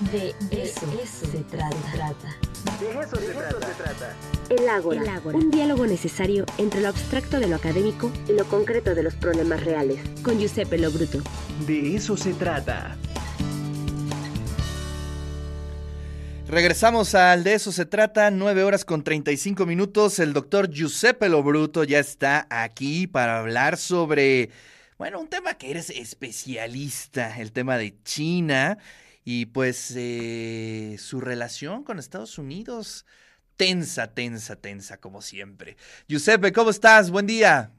De eso, se trata. De eso, se, trata. El ágora, un diálogo necesario entre lo abstracto de lo académico y lo concreto de los problemas reales. Con Giuseppe Lobruto. De eso se trata. Regresamos al De eso se trata, 9 horas con 35 minutos. El doctor Giuseppe Lobruto ya está aquí para hablar sobre, bueno, un tema que eres especialista, el tema de China y pues eh, su relación con Estados Unidos, tensa, tensa, tensa, como siempre. Giuseppe, ¿cómo estás? Buen día.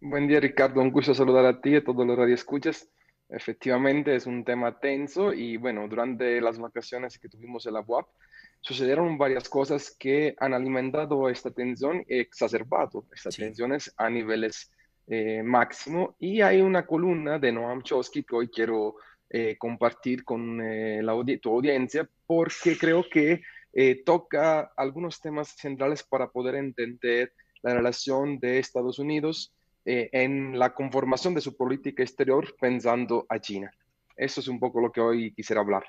Buen día, Ricardo. Un gusto saludar a ti y a todos los radioescuchas. Efectivamente, es un tema tenso y bueno, durante las vacaciones que tuvimos en la UAP, sucedieron varias cosas que han alimentado esta tensión y exacerbado estas tensiones a niveles eh, máximo. Y hay una columna de Noam Chomsky que hoy quiero eh, compartir con eh, la tu audiencia porque creo que eh, toca algunos temas centrales para poder entender la relación de Estados Unidos en la conformación de su política exterior pensando a China. Eso es un poco lo que hoy quisiera hablar,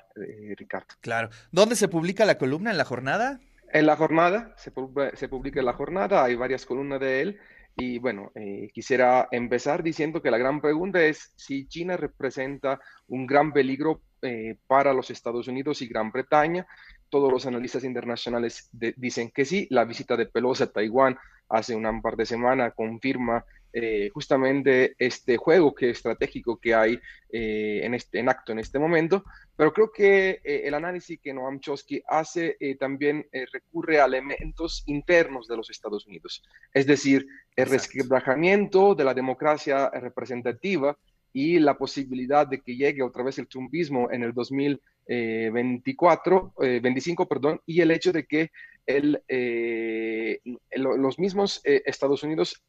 Ricardo. Claro. ¿Dónde se publica la columna? ¿En la jornada? En la jornada, se, se publica en la jornada, hay varias columnas de él y bueno, eh, quisiera empezar diciendo que la gran pregunta es si China representa un gran peligro eh, para los Estados Unidos y Gran Bretaña. Todos los analistas internacionales dicen que sí. La visita de Pelosi a Taiwán hace un par de semanas confirma eh, justamente este juego que estratégico que hay eh, en, este, en acto en este momento, pero creo que eh, el análisis que Noam Chomsky hace también recurre a elementos internos de los Estados Unidos, es decir, el resquebrajamiento de la democracia representativa y la posibilidad de que llegue otra vez el trumpismo en el 2024, 25, perdón, y el hecho de que el, los mismos Estados Unidos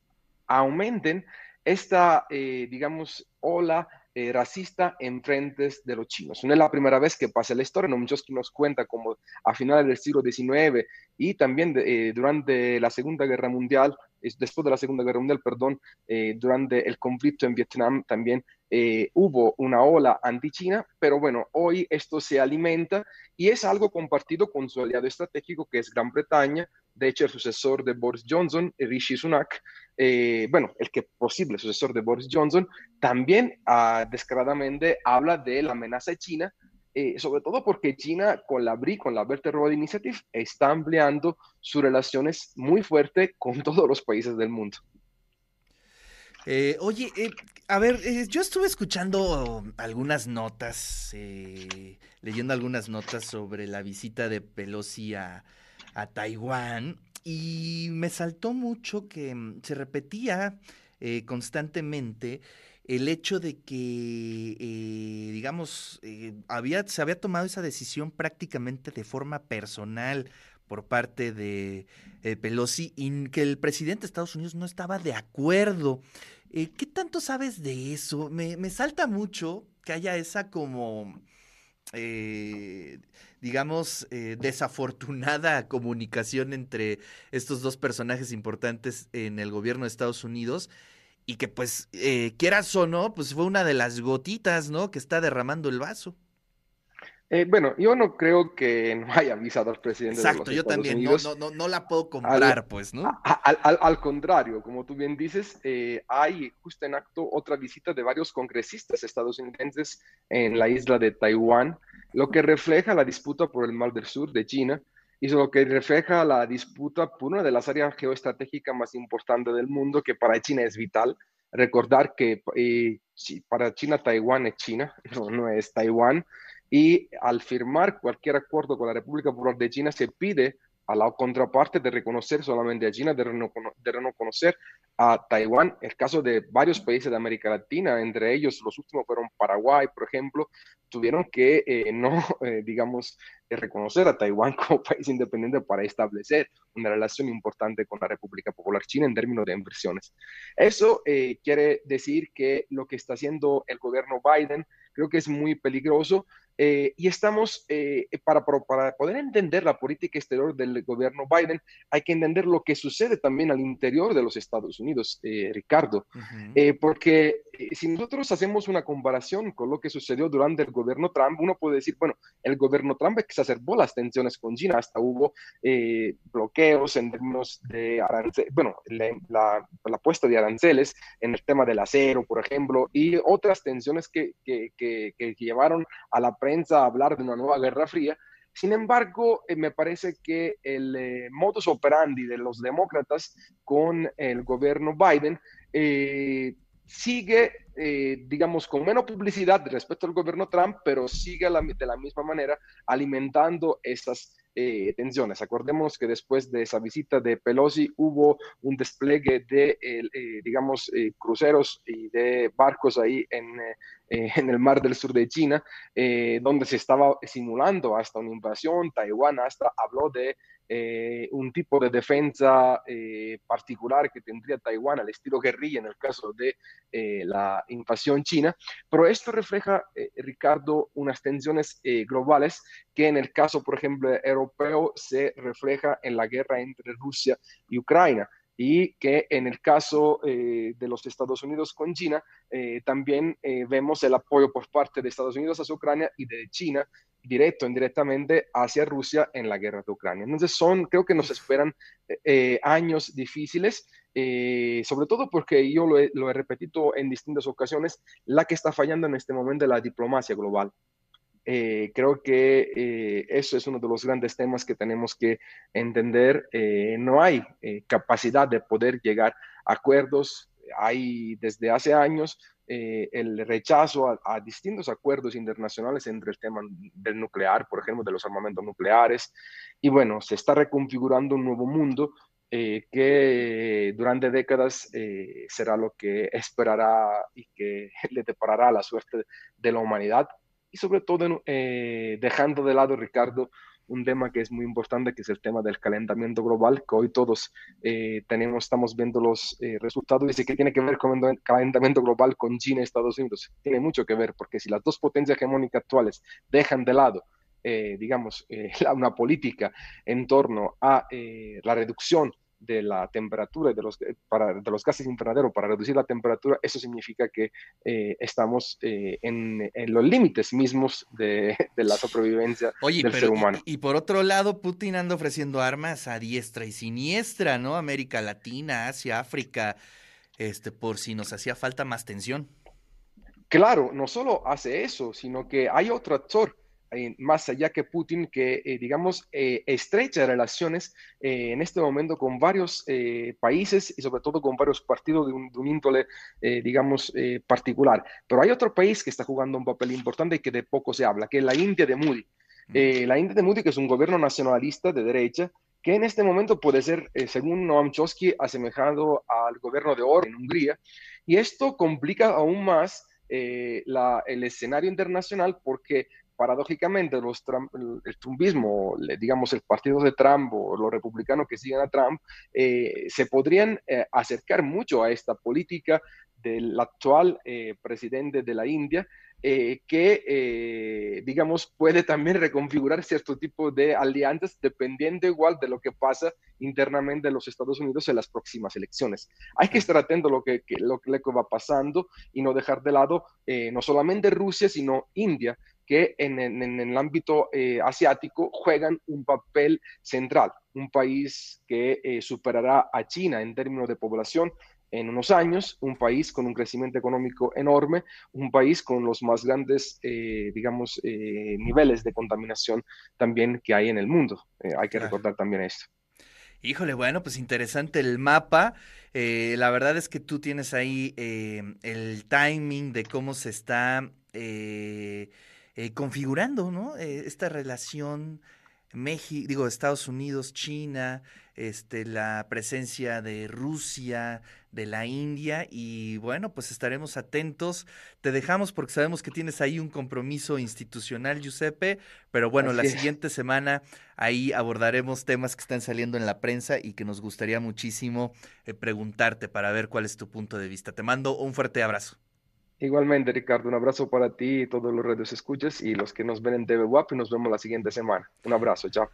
aumenten esta, eh, digamos, ola eh, racista en frentes de los chinos. No es la primera vez que pasa la historia, no muchos que nos cuenta como a finales del siglo XIX y también eh, durante la Segunda Guerra Mundial, después de la Segunda Guerra Mundial, perdón, durante el conflicto en Vietnam también hubo una ola anti-China, pero bueno, hoy esto se alimenta y es algo compartido con su aliado estratégico que es Gran Bretaña, de hecho el sucesor de Boris Johnson, Rishi Sunak, eh, bueno, el que posible sucesor de Boris Johnson, también uh, descaradamente habla de la amenaza de China, eh, sobre todo porque China con la BRI, con la Belt Road Initiative, está ampliando sus relaciones muy fuerte con todos los países del mundo. Eh, oye, a ver, yo estuve escuchando algunas notas, leyendo algunas notas sobre la visita de Pelosi a, a Taiwán y me saltó mucho que mm, se repetía eh, constantemente el hecho de que, eh, digamos, eh, había, se había tomado esa decisión prácticamente de forma personal por parte de Pelosi y que el presidente de Estados Unidos no estaba de acuerdo. ¿Qué tanto sabes de eso? Me, me salta mucho que haya esa como eh, digamos, eh, desafortunada comunicación entre estos dos personajes importantes en el gobierno de Estados Unidos y que pues, eh, quieras o no, pues fue una de las gotitas, ¿no? Que está derramando el vaso. Eh, bueno, yo no creo que no haya avisado al presidente Exacto, de los yo también, no, no, no, la puedo comprar, pues, ¿no? Al, contrario, como tú bien dices, eh, hay justo en acto otra visita de varios congresistas estadounidenses en la isla de Taiwán, lo que refleja la disputa por el Mar del Sur de China y lo que refleja la disputa por una de las áreas geoestratégicas más importantes del mundo, que para China es vital. Recordar que eh, para China Taiwán es China, no, no es Taiwán y al firmar cualquier acuerdo con la República Popular de China se pide a la contraparte de reconocer solamente a China, de, reconocer a Taiwán. El caso de varios países de América Latina, entre ellos los últimos fueron Paraguay, por ejemplo, tuvieron que eh, no, eh, digamos, eh, reconocer a Taiwán como país independiente para establecer una relación importante con la República Popular China en términos de inversiones. Eso quiere decir que lo que está haciendo el gobierno Biden creo que es muy peligroso eh, y estamos, eh, para, para, poder entender la política exterior del gobierno Biden, hay que entender lo que sucede también al interior de los Estados Unidos, eh, Ricardo. porque si nosotros hacemos una comparación con lo que sucedió durante el gobierno Trump, uno puede decir, bueno, el gobierno Trump exacerbó las tensiones con China, hasta hubo bloqueos en términos de bueno, la, la, puesta de aranceles en el tema del acero, por ejemplo, y otras tensiones que, que, que, llevaron a la prensa hablar de una nueva guerra fría. Sin embargo, eh, me parece que el eh, modus operandi de los demócratas con el gobierno Biden eh, sigue, digamos, con menos publicidad respecto al gobierno Trump, pero sigue de la misma manera alimentando esas eh, tensiones. Acordemos que después de esa visita de Pelosi hubo un despliegue de, eh, digamos, eh, cruceros y de barcos ahí en, en, el mar del sur de China, donde se estaba simulando hasta una invasión. Taiwán hasta habló de eh, un tipo de defensa eh, particular que tendría Taiwán al estilo guerrilla en el caso de eh, la invasión china, pero esto refleja, Ricardo, unas tensiones globales que en el caso, por ejemplo, europeo se refleja en la guerra entre Rusia y Ucrania y que en el caso de los Estados Unidos con China, también vemos el apoyo por parte de Estados Unidos a Ucrania y de China directo o indirectamente hacia Rusia en la guerra de Ucrania. Entonces son, creo que nos esperan eh, años difíciles, eh, sobre todo porque yo lo he, repetido en distintas ocasiones, la que está fallando en este momento es la diplomacia global. Eh, creo que eso es uno de los grandes temas que tenemos que entender. no hay capacidad de poder llegar a acuerdos. Hay desde hace años eh, el rechazo a, distintos acuerdos internacionales entre el tema del nuclear, por ejemplo, de los armamentos nucleares. Y bueno, se está reconfigurando un nuevo mundo eh, que durante décadas eh, será lo que esperará y que le deparará la suerte de la humanidad. Y sobre todo dejando de lado, Ricardo, un tema que es muy importante, que es el tema del calentamiento global, que hoy todos eh, tenemos, estamos viendo los eh, resultados y que tiene que ver con el calentamiento global con China y Estados Unidos. Tiene mucho que ver, porque si las dos potencias hegemónicas actuales dejan de lado eh, digamos, una política en torno a la reducción de la temperatura de los, para, de los gases invernaderos para reducir la temperatura, eso significa que eh, estamos eh, en, en, los límites mismos de, de la sobrevivencia del ser humano. Y, y, por otro lado, Putin anda ofreciendo armas a diestra y siniestra, ¿no? América Latina, Asia, África, este, por si nos hacía falta más tensión. Claro, no solo hace eso, sino que hay otro actor más allá que Putin, que, eh, digamos, eh, estrecha relaciones eh, en este momento con varios países y sobre todo con varios partidos de un, índole, digamos, particular. Pero hay otro país que está jugando un papel importante y que de poco se habla, que es la India de Moody. la India de Moody, que es un gobierno nacionalista de derecha, que en este momento puede ser, según Noam Chomsky, asemejado al gobierno de Orbán en Hungría. Y esto complica aún más el escenario internacional porque paradójicamente los el trumpismo, digamos el partido de Trump o los republicanos que siguen a Trump, eh, se podrían eh, acercar mucho a esta política del actual eh, presidente de la India, que, digamos, puede también reconfigurar cierto tipo de alianzas dependiendo igual de lo que pasa internamente en los Estados Unidos en las próximas elecciones. Hay que estar atento a lo que, lo que va pasando y no dejar de lado no solamente Rusia, sino India, que en, el ámbito eh, asiático juegan un papel central. Un país que eh, superará a China en términos de población en unos años, un país con un crecimiento económico enorme, un país con los más grandes, eh, digamos, niveles de contaminación también que hay en el mundo. hay que recordar también esto. Híjole, bueno, pues interesante el mapa. la verdad es que tú tienes ahí el timing de cómo se está eh, configurando, ¿no? Eh, esta relación México, digo, Estados Unidos, China, este, la presencia de Rusia, de la India y bueno, pues estaremos atentos. Te dejamos porque sabemos que tienes ahí un compromiso institucional, Giuseppe, pero bueno, la siguiente semana ahí abordaremos temas que están saliendo en la prensa y que nos gustaría muchísimo eh, preguntarte para ver cuál es tu punto de vista. Te mando un fuerte abrazo. Igualmente, Ricardo, un abrazo para ti y todos los redes escuchas y los que nos ven en TV WAP y nos vemos la siguiente semana. Un abrazo, chao.